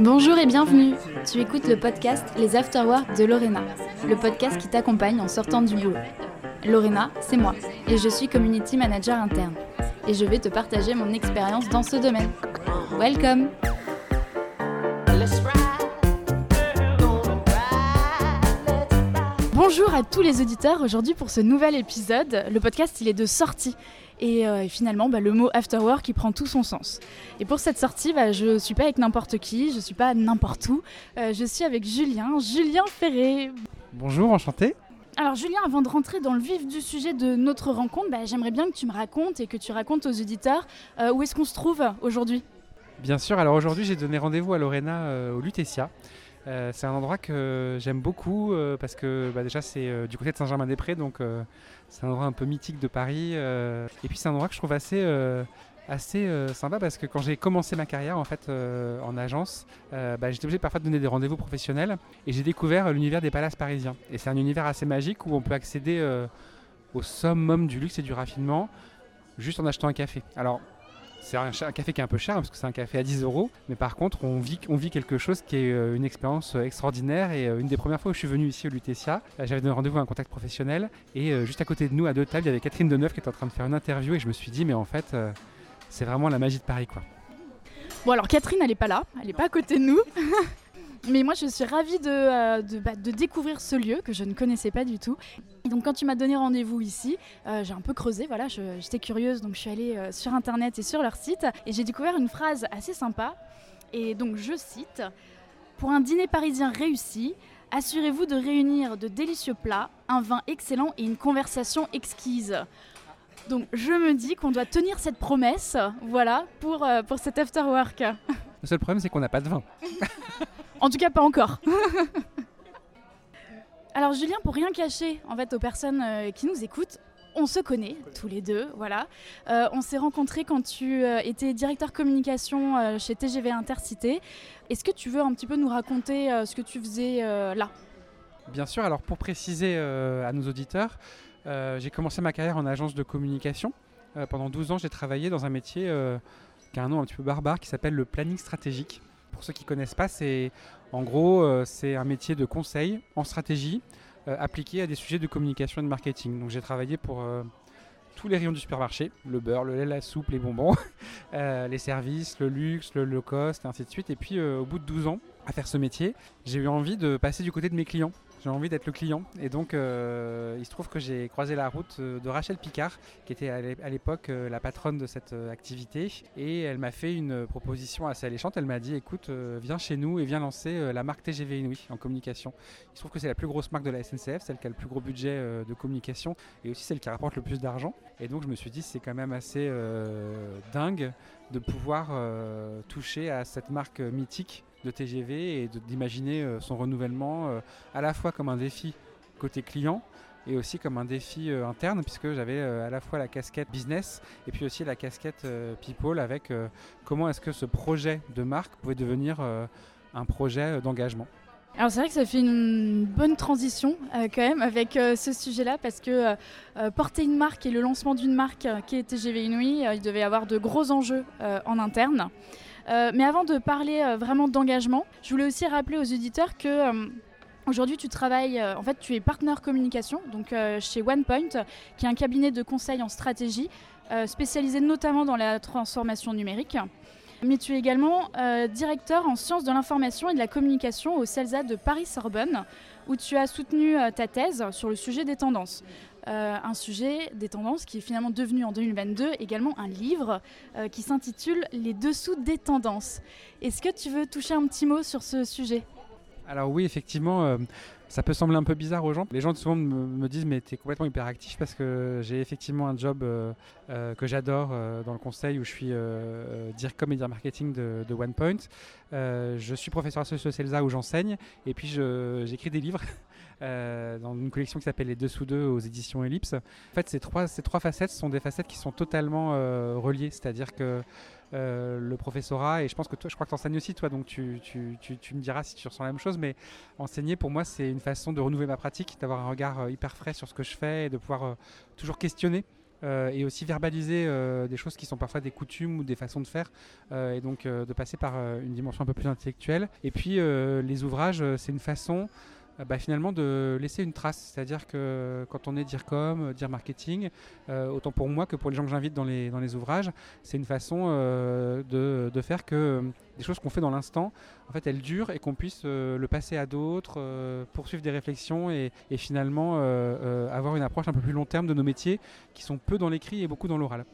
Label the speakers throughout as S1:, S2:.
S1: Bonjour et bienvenue. Tu écoutes le podcast Les Afterworks de Lorena, le podcast qui t'accompagne en sortant du boulot. Lorena, c'est moi, et je suis community manager interne. Et je vais te partager mon expérience dans ce domaine. Welcome Bonjour à tous les auditeurs aujourd'hui pour ce nouvel épisode. Le podcast il est de sortie et euh, finalement bah, le mot afterwork qui prend tout son sens. Et pour cette sortie, bah, je ne suis pas avec n'importe qui, je ne suis pas n'importe où, euh, je suis avec Julien, Julien Ferré.
S2: Bonjour, enchanté.
S1: Alors Julien, avant de rentrer dans le vif du sujet de notre rencontre, bah, j'aimerais bien que tu me racontes et que tu racontes aux auditeurs euh, où est-ce qu'on se trouve aujourd'hui?
S2: Bien sûr, alors aujourd'hui j'ai donné rendez-vous à Lorena au Lutetia. Euh, c'est un endroit que j'aime beaucoup euh, parce que bah, déjà c'est euh, du côté de Saint-Germain-des-Prés, donc c'est un endroit un peu mythique de Paris. et puis c'est un endroit que je trouve assez, sympa parce que quand j'ai commencé ma carrière en fait en agence, bah, j'étais obligé parfois de donner des rendez-vous professionnels et j'ai découvert l'univers des palaces parisiens. Et c'est un univers assez magique où on peut accéder au summum du luxe et du raffinement juste en achetant un café. Alors c'est un, café qui est un peu cher parce que c'est un café à 10 euros, mais par contre on vit, quelque chose qui est euh, une expérience euh, extraordinaire et euh, une des premières fois où je suis venu ici au Lutetia, j'avais donné rendez-vous à un contact professionnel et juste à côté de nous à deux tables il y avait Catherine Deneuve qui était en train de faire une interview et je me suis dit mais en fait c'est vraiment la magie de Paris quoi.
S1: Bon alors Catherine elle est pas là, elle est pas à côté de nous. Mais moi, je suis ravie de, euh, bah, de, découvrir ce lieu que je ne connaissais pas du tout. Et donc, quand tu m'as donné rendez-vous ici, euh, j'ai un peu creusé. Voilà, j'étais curieuse, donc je suis allée euh, sur internet et sur leur site et j'ai découvert une phrase assez sympa. Et donc, je cite Pour un dîner parisien réussi, assurez-vous de réunir de délicieux plats, un vin excellent et une conversation exquise. Donc, je me dis qu'on doit tenir cette promesse, voilà, pour, pour cet after work.
S2: Le seul problème, c'est qu'on n'a pas de vin.
S1: En tout cas, pas encore. Alors Julien, pour rien cacher en fait aux personnes euh, qui nous écoutent, on se connaît tous les deux, voilà. Euh, on s'est rencontrés quand tu euh, étais directeur communication chez TGV Intercité. Est-ce que tu veux un petit peu nous raconter ce que tu faisais là?
S2: Bien sûr. Alors pour préciser à nos auditeurs, j'ai commencé ma carrière en agence de communication. pendant 12 ans, j'ai travaillé dans un métier qui a un nom un petit peu barbare qui s'appelle le planning stratégique. Pour ceux qui ne connaissent pas, c'est en gros euh, c'est un métier de conseil en stratégie euh, appliqué à des sujets de communication et de marketing. Donc j'ai travaillé pour euh, tous les rayons du supermarché, le beurre, le lait, la soupe, les bonbons, les services, le luxe, le low cost, et ainsi de suite. Et puis au bout de 12 ans à faire ce métier, j'ai eu envie de passer du côté de mes clients j'ai envie d'être le client. Et donc, euh, il se trouve que j'ai croisé la route euh, de Rachel Picard, qui était à l'époque euh, la patronne de cette activité. Et elle m'a fait une proposition assez alléchante. Elle m'a dit écoute, viens chez nous et viens lancer la marque TGV Inouï en communication. Il se trouve que c'est la plus grosse marque de la SNCF, celle qui a le plus gros budget de communication et aussi celle qui rapporte le plus d'argent. Et donc, je me suis dit c'est quand même assez dingue de pouvoir toucher à cette marque mythique de TGV et d'imaginer euh, son renouvellement euh, à la fois comme un défi côté client et aussi comme un défi euh, interne puisque j'avais à la fois la casquette business et puis aussi la casquette people avec comment est-ce que ce projet de marque pouvait devenir un projet d'engagement.
S1: Alors c'est vrai que ça fait une bonne transition quand même avec ce sujet-là parce que porter une marque et le lancement d'une marque qui est TGV Inouï, il devait y avoir de gros enjeux en interne. Euh, mais avant de parler euh, vraiment d'engagement, je voulais aussi rappeler aux auditeurs que euh, Aujourd'hui, tu travailles, en fait, tu es partenaire communication, donc chez OnePoint, qui est un cabinet de conseil en stratégie, spécialisé notamment dans la transformation numérique. Mais tu es également directeur en sciences de l'information et de la communication au CELSA de Paris-Sorbonne, où tu as soutenu ta thèse sur le sujet des tendances. Euh, un sujet des tendances qui est finalement devenu en 2022 également un livre euh, qui s'intitule Les dessous des tendances. Est-ce que tu veux toucher un petit mot sur ce sujet?
S2: Alors oui, effectivement. Euh, ça peut sembler un peu bizarre aux gens. Les gens souvent me, disent mais tu es complètement hyperactif parce que j'ai effectivement un job que j'adore dans le conseil où je suis dire comédien marketing de, de OnePoint. je suis professeur associé au CELSA où j'enseigne et puis j'écris des livres Euh, dans une collection qui s'appelle Les Dessous Deux aux éditions Ellipse. En fait, ces trois, ces trois facettes sont des facettes qui sont totalement euh, reliées, c'est-à-dire que euh, le professorat, et je pense que toi, je crois que tu enseignes aussi, toi, donc tu, tu, tu, me diras si tu ressens la même chose, mais enseigner pour moi, c'est une façon de renouveler ma pratique, d'avoir un regard hyper frais sur ce que je fais et de pouvoir toujours questionner et aussi verbaliser des choses qui sont parfois des coutumes ou des façons de faire, et donc de passer par une dimension un peu plus intellectuelle. Et puis les ouvrages, c'est une façon euh, bah, finalement de laisser une trace. C'est-à-dire que quand on est dire com, euh, dire marketing, euh, autant pour moi que pour les gens que j'invite dans les, ouvrages, c'est une façon de, de, faire que des choses qu'on fait dans l'instant, en fait, elles durent et qu'on puisse le passer à d'autres, poursuivre des réflexions et finalement avoir une approche un peu plus long terme de nos métiers qui sont peu dans l'écrit et beaucoup dans l'oral.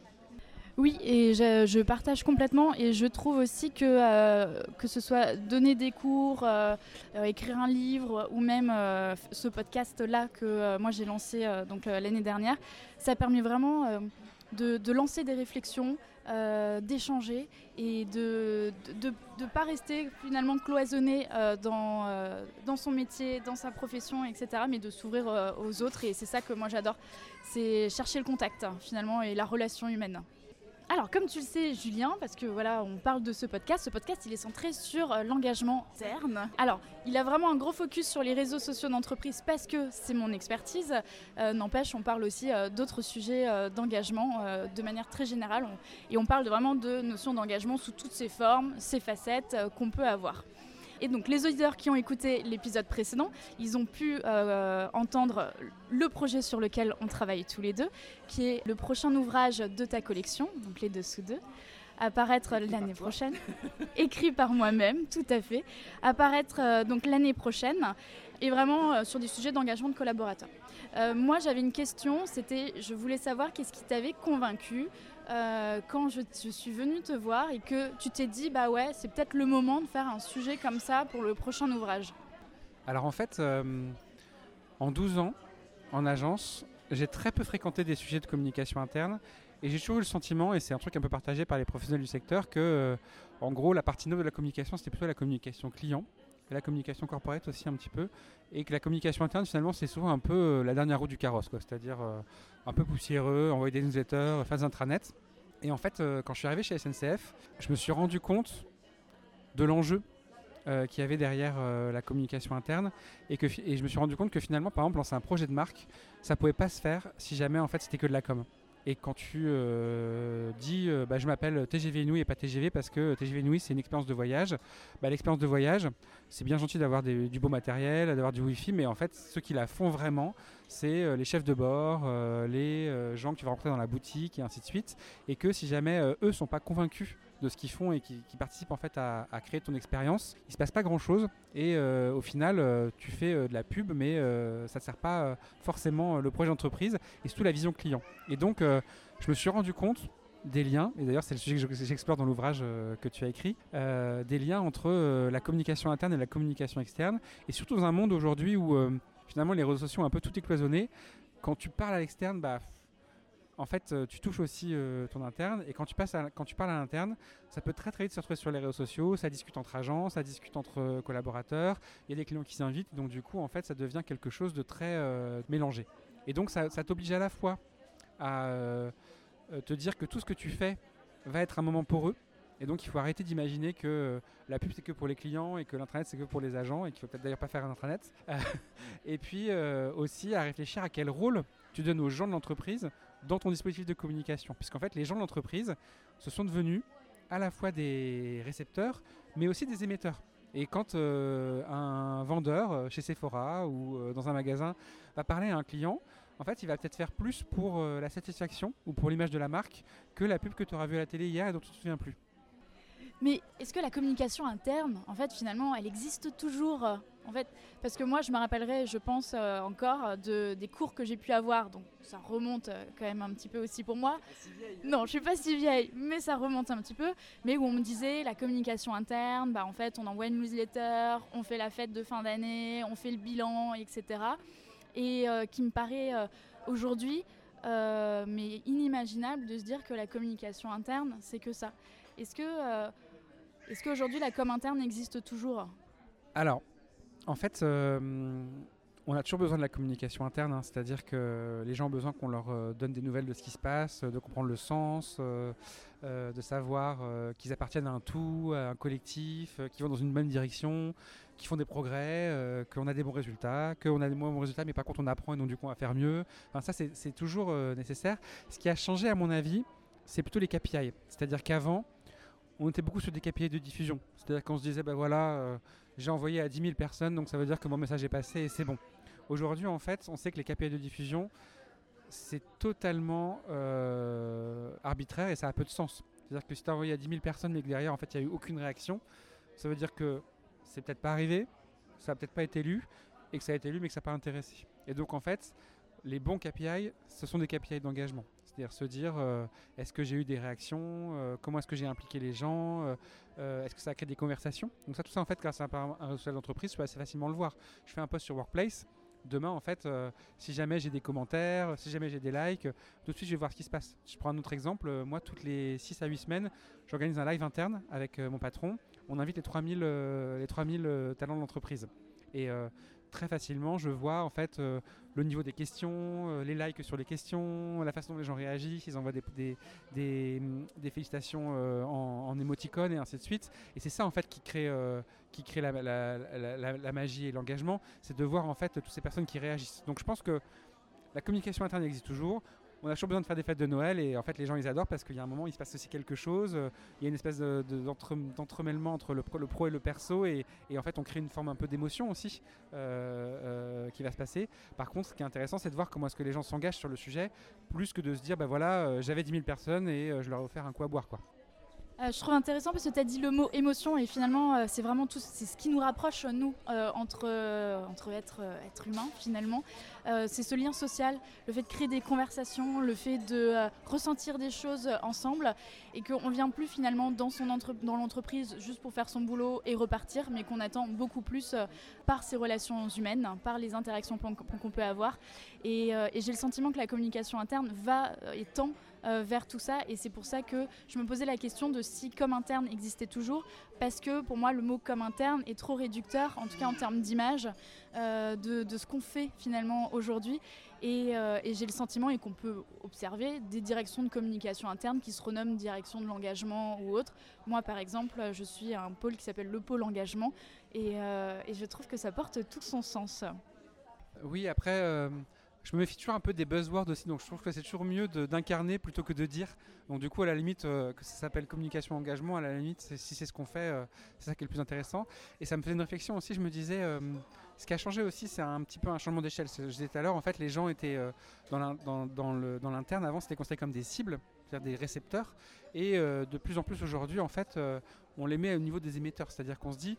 S1: Oui, et je, partage complètement et je trouve aussi que euh, que ce soit donner des cours, euh, euh, écrire un livre ou même ce podcast-là que moi j'ai lancé donc l'année dernière, ça permet vraiment de, lancer des réflexions, d'échanger et de ne pas rester finalement cloisonné dans, dans son métier, dans sa profession, etc., mais de s'ouvrir aux autres. Et c'est ça que moi j'adore, c'est chercher le contact finalement et la relation humaine. Alors, comme tu le sais, Julien, parce que voilà, on parle de ce podcast, ce podcast, il est centré sur euh, l'engagement interne. Alors, il a vraiment un gros focus sur les réseaux sociaux d'entreprise parce que c'est mon expertise. Euh, n'empêche, on parle aussi euh, d'autres sujets d'engagement de manière très générale. et on parle vraiment de notions d'engagement sous toutes ses formes, ses facettes qu'on peut avoir. Et donc les auditeurs qui ont écouté l'épisode précédent, ils ont pu euh, entendre le projet sur lequel on travaille tous les deux, qui est le prochain ouvrage de ta collection, donc les dessous deux apparaître l'année prochaine, écrit par moi-même, tout à fait, apparaître euh, donc l'année prochaine et vraiment euh, sur des sujets d'engagement de collaborateurs. moi, j'avais une question, c'était, je voulais savoir qu'est-ce qui t'avait convaincu euh, quand je, suis venue te voir et que tu t'es dit, bah ouais, c'est peut-être le moment de faire un sujet comme ça pour le prochain ouvrage
S2: Alors en fait, euh, en 12 ans, en agence, j'ai très peu fréquenté des sujets de communication interne et j'ai toujours eu le sentiment, et c'est un truc un peu partagé par les professionnels du secteur, que euh, en gros, la partie neuve de la communication, c'était plutôt la communication client la communication corporate aussi un petit peu, et que la communication interne finalement c'est souvent un peu la dernière roue du carrosse, c'est-à-dire un peu poussiéreux, envoyer des newsletters, faire des intranets. Et en fait, euh, quand je suis arrivé chez SNCF, je me suis rendu compte de l'enjeu euh, qu'il y avait derrière euh, la communication interne et, que, et je me suis rendu compte que finalement, par exemple, lancer un projet de marque, ça pouvait pas se faire si jamais en fait c'était que de la com. Et quand tu euh, dis euh, bah, je m'appelle TGV Inouï et pas TGV parce que TGV Inouï c'est une expérience de voyage, bah, l'expérience de voyage c'est bien gentil d'avoir du beau matériel, d'avoir du wifi, mais en fait ceux qui la font vraiment c'est euh, les chefs de bord, les gens que tu vas rencontrer dans la boutique et ainsi de suite. Et que si jamais eux sont pas convaincus de ce qu'ils font et qui, participent en fait à, créer ton expérience. Il se passe pas grand chose et euh, au final euh, tu fais euh, de la pub mais ça ne sert pas forcément le projet d'entreprise et surtout la vision client. Et donc je me suis rendu compte des liens, et d'ailleurs c'est le sujet que j'explore dans l'ouvrage que tu as écrit, des liens entre la communication interne et la communication externe, et surtout dans un monde aujourd'hui où finalement les réseaux sociaux ont un peu tout écloisonné, quand tu parles à l'externe, bah en fait, euh, tu touches aussi euh, ton interne. Et quand tu, passes quand tu parles à l'interne, ça peut très très vite se retrouver sur les réseaux sociaux. Ça discute entre agents, ça discute entre euh, collaborateurs. Il y a des clients qui s'invitent. Donc, du coup, en fait, ça devient quelque chose de très mélangé. Et donc, ça, t'oblige à la fois à te dire que tout ce que tu fais va être un moment pour eux. Et donc, il faut arrêter d'imaginer que la pub, c'est que pour les clients et que l'intranet, c'est que pour les agents et qu'il faut peut-être d'ailleurs pas faire un intranet. et puis aussi à réfléchir à quel rôle tu donnes aux gens de l'entreprise dans ton dispositif de communication. Puisqu'en fait, les gens de l'entreprise se sont devenus à la fois des récepteurs, mais aussi des émetteurs. Et quand euh, un vendeur euh, chez Sephora ou euh, dans un magasin va parler à un client, en fait, il va peut-être faire plus pour la satisfaction ou pour l'image de la marque que la pub que tu auras vue à la télé hier et dont tu ne te souviens plus.
S1: Mais est-ce que la communication interne, en fait, finalement, elle existe toujours? En fait, parce que moi, je me rappellerai, je pense euh, encore, de, des cours que j'ai pu avoir. Donc, ça remonte euh, quand même un petit peu aussi pour moi. Non, je suis pas si vieille, mais ça remonte un petit peu. Mais où on me disait la communication interne, bah, en fait, on envoie une newsletter, on fait la fête de fin d'année, on fait le bilan, etc. Et euh, qui me paraît aujourd'hui, mais inimaginable de se dire que la communication interne, c'est que ça. Est-ce que est-ce qu'aujourd'hui la com interne existe toujours?
S2: Alors, en fait, euh, on a toujours besoin de la communication interne, hein. c'est-à-dire que les gens ont besoin qu'on leur euh, donne des nouvelles de ce qui se passe, de comprendre le sens, euh, euh, de savoir qu'ils appartiennent à un tout, à un collectif, qu'ils vont dans une bonne direction, qu'ils font des progrès, qu'on a des bons résultats, qu'on a des moins bons résultats, mais par contre on apprend et donc du coup on va faire mieux. Enfin, ça c'est toujours nécessaire. Ce qui a changé à mon avis, c'est plutôt les KPI. C'est-à-dire qu'avant, on était beaucoup sur des KPI de diffusion. C'est-à-dire qu'on se disait, ben voilà, j'ai envoyé à 10 000 personnes, donc ça veut dire que mon message est passé et c'est bon. Aujourd'hui, en fait, on sait que les KPI de diffusion, c'est totalement euh, arbitraire et ça a peu de sens. C'est-à-dire que si tu as envoyé à 10 000 personnes mais que derrière, en fait, il n'y a eu aucune réaction, ça veut dire que c'est peut-être pas arrivé, ça n'a peut-être pas été lu, et que ça a été lu mais que ça n'a pas intéressé. Et donc, en fait, les bons KPI, ce sont des KPI d'engagement. C'est-à-dire se dire, euh, est-ce que j'ai eu des réactions euh, Comment est-ce que j'ai impliqué les gens Est-ce que ça a créé des conversations? Donc ça, tout ça, en fait, grâce à un, réseau d'entreprise, je peux assez facilement le voir. Je fais un post sur Workplace, demain, en fait, euh, si jamais j'ai des commentaires, si jamais j'ai des likes, tout de suite, je vais voir ce qui se passe. Je prends un autre exemple. Euh, moi, toutes les 6 à 8 semaines, j'organise un live interne avec euh, mon patron. On invite les 3000, les 3000 talents de l'entreprise. Et très facilement, je vois en fait euh, le niveau des questions, euh, les likes sur les questions, la façon dont les gens réagissent, ils envoient des, des, félicitations euh, en, en émoticônes et ainsi de suite. Et c'est ça en fait qui crée, qui crée la magie et l'engagement, c'est de voir en fait toutes ces personnes qui réagissent. Donc je pense que la communication interne existe toujours on a toujours besoin de faire des fêtes de Noël et en fait les gens ils adorent parce qu'il y a un moment il se passe aussi quelque chose, euh, il y a une espèce d'entremêlement entre le pro, et le perso et, en fait on crée une forme un peu d'émotion aussi euh, euh, qui va se passer. Par contre ce qui est intéressant c'est de voir comment est-ce que les gens s'engagent sur le sujet plus que de se dire bah voilà j'avais 10 000 personnes et je leur ai offert un coup à boire quoi.
S1: Euh, je trouve intéressant parce que tu as dit le mot émotion et finalement euh, c'est vraiment tout, c'est ce qui nous rapproche nous euh, entre, entre êtres, être humains finalement. c'est ce lien social, le fait de créer des conversations, le fait de ressentir des choses ensemble et qu'on vient plus finalement dans, son entre, dans l'entreprise juste pour faire son boulot et repartir, mais qu'on attend beaucoup plus par ces relations humaines, par les interactions qu'on peut avoir. Et, et j'ai le sentiment que la communication interne va et tend euh, vers tout ça. Et c'est pour ça que je me posais la question de si comme interne existait toujours, parce que pour moi le mot comme interne est trop réducteur, en tout cas en termes d'image, euh, de, ce qu'on fait finalement aujourd'hui. Euh, et, j'ai le sentiment et qu'on peut observer des directions de communication interne qui se renomment direction de l'engagement ou autre. Moi par exemple, je suis un pôle qui s'appelle le pôle engagement et, je trouve que ça porte tout son sens.
S2: Oui, après je me méfie toujours un peu des buzzwords aussi, donc je trouve que c'est toujours mieux d'incarner plutôt que de dire. Donc du coup, à la limite, euh, que ça s'appelle communication engagement, à la limite, si c'est ce qu'on fait, euh, c'est ça qui est le plus intéressant. Et ça me fait une réflexion aussi, je me disais, euh, ce qui a changé aussi, c'est un petit peu un changement d'échelle. Je disais tout à l'heure, en fait, les gens étaient dans l'interne, avant, c'était considéré comme des cibles, c'est-à-dire des récepteurs, et de plus en plus aujourd'hui, en fait, on les met au niveau des émetteurs, c'est-à-dire qu'on se dit,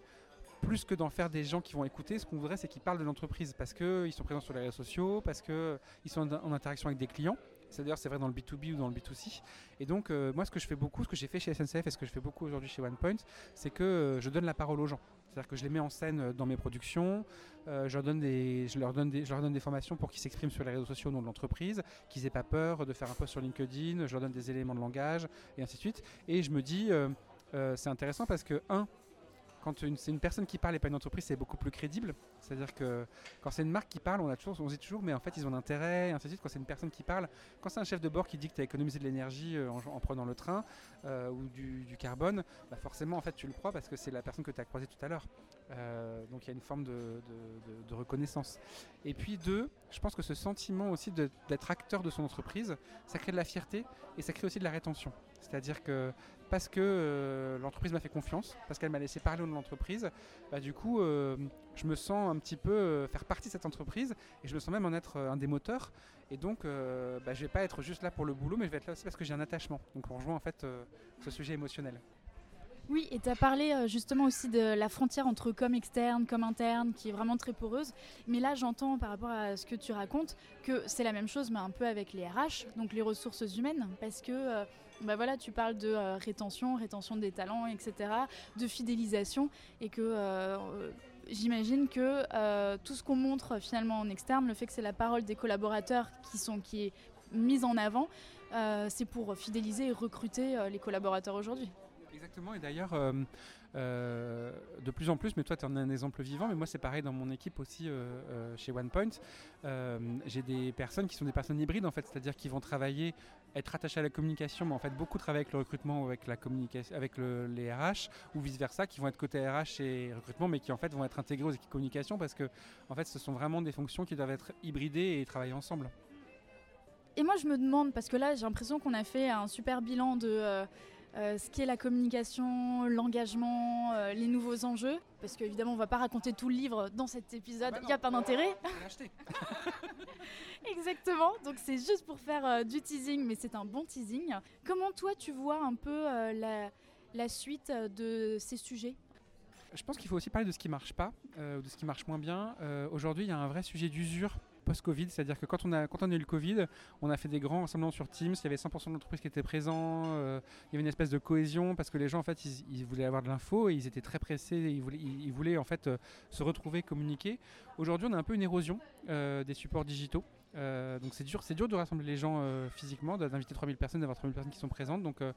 S2: plus que d'en faire des gens qui vont écouter, ce qu'on voudrait, c'est qu'ils parlent de l'entreprise parce qu'ils sont présents sur les réseaux sociaux, parce qu'ils sont en, interaction avec des clients. C'est d'ailleurs c'est vrai dans le B2B ou dans le B2C. Et donc euh, moi ce que je fais beaucoup, ce que j'ai fait chez SNCF et ce que je fais beaucoup aujourd'hui chez OnePoint, c'est que euh, je donne la parole aux gens. C'est-à-dire que je les mets en scène euh, dans mes productions, je, leur donne des, je, leur donne des, je leur donne des formations pour qu'ils s'expriment sur les réseaux sociaux au nom de l'entreprise, qu'ils aient pas peur de faire un post sur LinkedIn, je leur donne des éléments de langage et ainsi de suite. Et je me dis, c'est intéressant parce que, un, quand c'est une personne qui parle et pas une entreprise, c'est beaucoup plus crédible. C'est-à-dire que quand c'est une marque qui parle, on, a toujours, on se dit toujours, mais en fait, ils ont un intérêt, et ainsi de suite. Quand c'est une personne qui parle, quand c'est un chef de bord qui dit que tu as économisé de l'énergie euh, en, prenant le train euh, ou du, carbone, bah forcément, en fait, tu le crois parce que c'est la personne que tu as croisée tout à l'heure. Euh, donc il y a une forme de, de, reconnaissance. Et puis deux, je pense que ce sentiment aussi d'être acteur de son entreprise, ça crée de la fierté et ça crée aussi de la rétention. C'est-à-dire que parce que euh, l'entreprise m'a fait confiance, parce qu'elle m'a laissé parler au nom de l'entreprise, bah, du coup, euh, je me sens un petit peu euh, faire partie de cette entreprise et je me sens même en être un des moteurs. Et donc, bah, je vais pas être juste là pour le boulot, mais je vais être là aussi parce que j'ai un attachement. Donc, on rejoint en fait ce sujet émotionnel.
S1: Oui, et tu as parlé justement aussi de la frontière entre com externe, com interne, qui est vraiment très poreuse. Mais là, j'entends par rapport à ce que tu racontes que c'est la même chose, mais un peu avec les RH, donc les ressources humaines, parce que bah voilà, tu parles de euh, rétention, rétention des talents, etc., de fidélisation, et que j'imagine que tout ce qu'on montre finalement en externe, le fait que c'est la parole des collaborateurs qui, sont, qui est mise en avant, c'est pour fidéliser et recruter les collaborateurs aujourd'hui.
S2: Exactement, et d'ailleurs, euh, de plus en plus, mais toi tu en es un exemple vivant, mais moi c'est pareil dans mon équipe aussi chez OnePoint. J'ai des personnes qui sont des personnes hybrides en fait, c'est-à-dire qui vont travailler, être attachées à la communication, mais en fait beaucoup travailler avec le recrutement ou avec la communication, avec les RH ou vice versa, qui vont être côté RH et recrutement, mais qui en fait vont être intégrés aux équipes communication parce que en fait ce sont vraiment des fonctions qui doivent être hybridées et travailler ensemble.
S1: Et moi, je me demande, parce que là, j'ai l'impression qu'on a fait un super bilan de euh, euh, ce qui est la communication, l'engagement, euh, les nouveaux enjeux. Parce qu'évidemment, on ne va pas raconter tout le livre dans cet épisode,
S2: bah
S1: il n'y a pas d'intérêt. Exactement, donc c'est juste pour faire du teasing, mais c'est un bon teasing. Comment toi, tu vois un peu la, la suite de ces sujets?
S2: Je pense qu'il faut aussi parler de ce qui marche pas, de ce qui marche moins bien. Aujourd'hui, il y a un vrai sujet d'usure post-Covid, c'est-à-dire que quand on, a, quand on a eu le Covid, on a fait des grands rassemblements sur Teams, il y avait 100% de l'entreprise qui étaient présents, euh, il y avait une espèce de cohésion parce que les gens en fait ils, voulaient avoir de l'info et ils étaient très pressés, ils voulaient, ils, voulaient en fait euh, se retrouver, communiquer. Aujourd'hui on a un peu une érosion euh, des supports digitaux. Euh, donc c'est dur, c'est dur de rassembler les gens euh, physiquement, d'inviter 3000 personnes, d'avoir 3000 personnes qui sont présentes. Donc euh,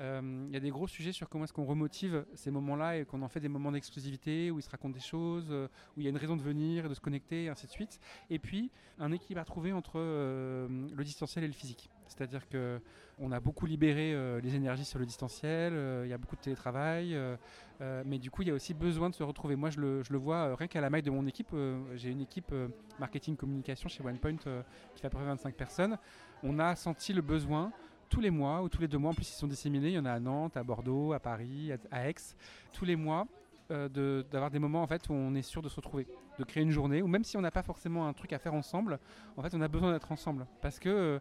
S2: il y a des gros sujets sur comment est-ce qu'on remotive ces moments-là et qu'on en fait des moments d'exclusivité où ils se racontent des choses, où il y a une raison de venir, de se connecter, et ainsi de suite. Et puis un équilibre à trouver entre le distanciel et le physique. C'est-à-dire que on a beaucoup libéré les énergies sur le distanciel, il y a beaucoup de télétravail, mais du coup il y a aussi besoin de se retrouver. Moi je le, je le vois rien qu'à la maille de mon équipe, j'ai une équipe marketing communication chez OnePoint qui fait à peu près 25 personnes, on a senti le besoin tous les mois ou tous les deux mois, en plus ils sont disséminés, il y en a à Nantes, à Bordeaux, à Paris, à, Aix, tous les mois euh, d'avoir des moments en fait où on est sûr de se retrouver, de créer une journée, ou même si on n'a pas forcément un truc à faire ensemble, en fait on a besoin d'être ensemble parce que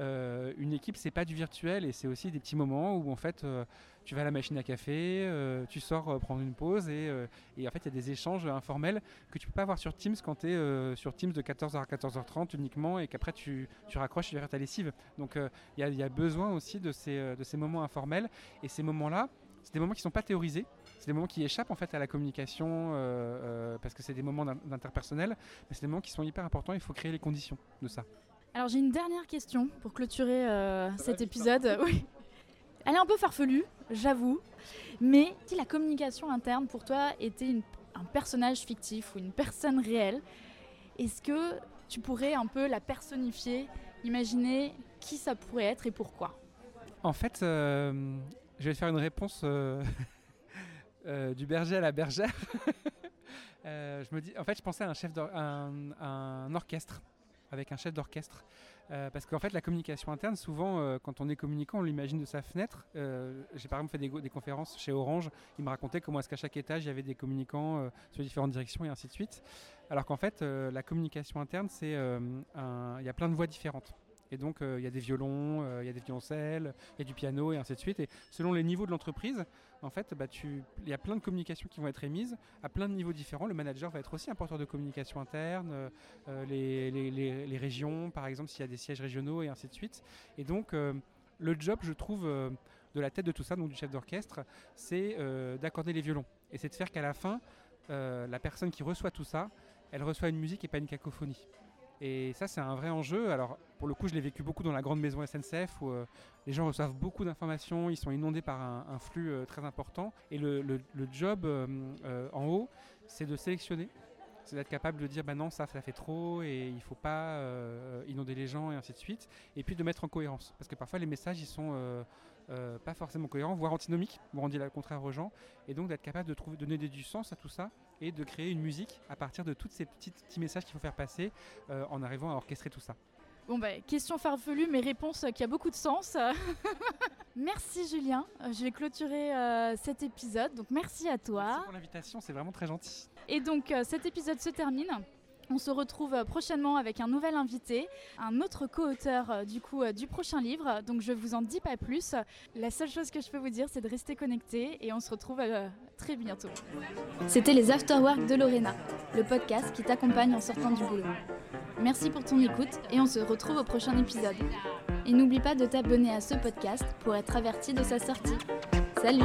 S2: euh, une équipe c'est pas du virtuel et c'est aussi des petits moments où en fait euh, tu vas à la machine à café, tu sors prendre une pause et, en fait il y a des échanges informels que tu peux pas avoir sur Teams quand tu es sur Teams de 14h à 14h30 uniquement et qu'après tu, tu raccroches vers ta lessive. Donc il y, a besoin aussi de ces, de ces moments informels et ces moments là c'est des moments qui sont pas théorisés, c'est des moments qui échappent en fait à la communication euh, euh, parce que c'est des moments d'interpersonnel, mais c'est des moments qui sont hyper importants. Il faut créer les conditions de ça.
S1: Alors j'ai une dernière question pour clôturer euh, cet épisode. Oui. Elle est un peu farfelue, j'avoue, mais si la communication interne pour toi était un personnage fictif ou une personne réelle, est-ce que tu pourrais un peu la personnifier, imaginer qui ça pourrait être et pourquoi?
S2: En fait, je vais te faire une réponse Euh, du berger à la bergère. Euh, je me dis, en fait, je pensais à un chef orchestre avec un chef d'orchestre. Euh, parce qu'en fait, la communication interne, souvent, quand on est communicant, on l'imagine de sa fenêtre. J'ai par exemple fait des, conférences chez Orange. Ils me racontaient comment est-ce qu'à chaque étage, il y avait des communicants sur différentes directions et ainsi de suite. Alors qu'en fait, la communication interne, c'est il y a plein de voix différentes. Et donc, euh, il y a des violons, euh, il y a des violoncelles, il y a du piano et ainsi de suite. Et selon les niveaux de l'entreprise, en fait, bah, il y a plein de communications qui vont être émises à plein de niveaux différents. Le manager va être aussi un porteur de communication interne, euh, les, régions, par exemple, s'il y a des sièges régionaux et ainsi de suite. Et donc, le job, je trouve, de la tête de tout ça, donc du chef d'orchestre, c'est d'accorder les violons. Et c'est de faire qu'à la fin, la personne qui reçoit tout ça, elle reçoit une musique et pas une cacophonie. Et ça, c'est un vrai enjeu. Alors, pour le coup, je l'ai vécu beaucoup dans la grande maison SNCF où euh, les gens reçoivent beaucoup d'informations, ils sont inondés par un, flux euh, très important. Et le, job euh, en haut, c'est de sélectionner. C'est d'être capable de dire bah non ça ça fait trop et il faut pas inonder les gens et ainsi de suite. Et puis de mettre en cohérence. Parce que parfois les messages ils sont pas forcément cohérents voire antinomiques. On dit le contraire aux gens. Et donc d'être capable de donner du sens à tout ça et de créer une musique à partir de tous ces petits, petits messages qu'il faut faire passer euh, en arrivant à orchestrer tout ça.
S1: Bon bah, question farfelue, mais réponse qui a beaucoup de sens. merci Julien, euh, je vais clôturer euh, cet épisode, donc merci à toi.
S2: Merci pour l'invitation, c'est vraiment très gentil.
S1: Et donc cet épisode se termine. On se retrouve euh, prochainement avec un nouvel invité, un autre co-auteur euh, du coup euh, du prochain livre. Donc je vous en dis pas plus. La seule chose que je peux vous dire, c'est de rester connecté et on se retrouve très bientôt. C'était les Afterwork de Lorena, le podcast qui t'accompagne en sortant du boulot. Merci pour ton écoute et on se retrouve au prochain épisode. Et n'oublie pas de t'abonner à ce podcast pour être averti de sa sortie. Salut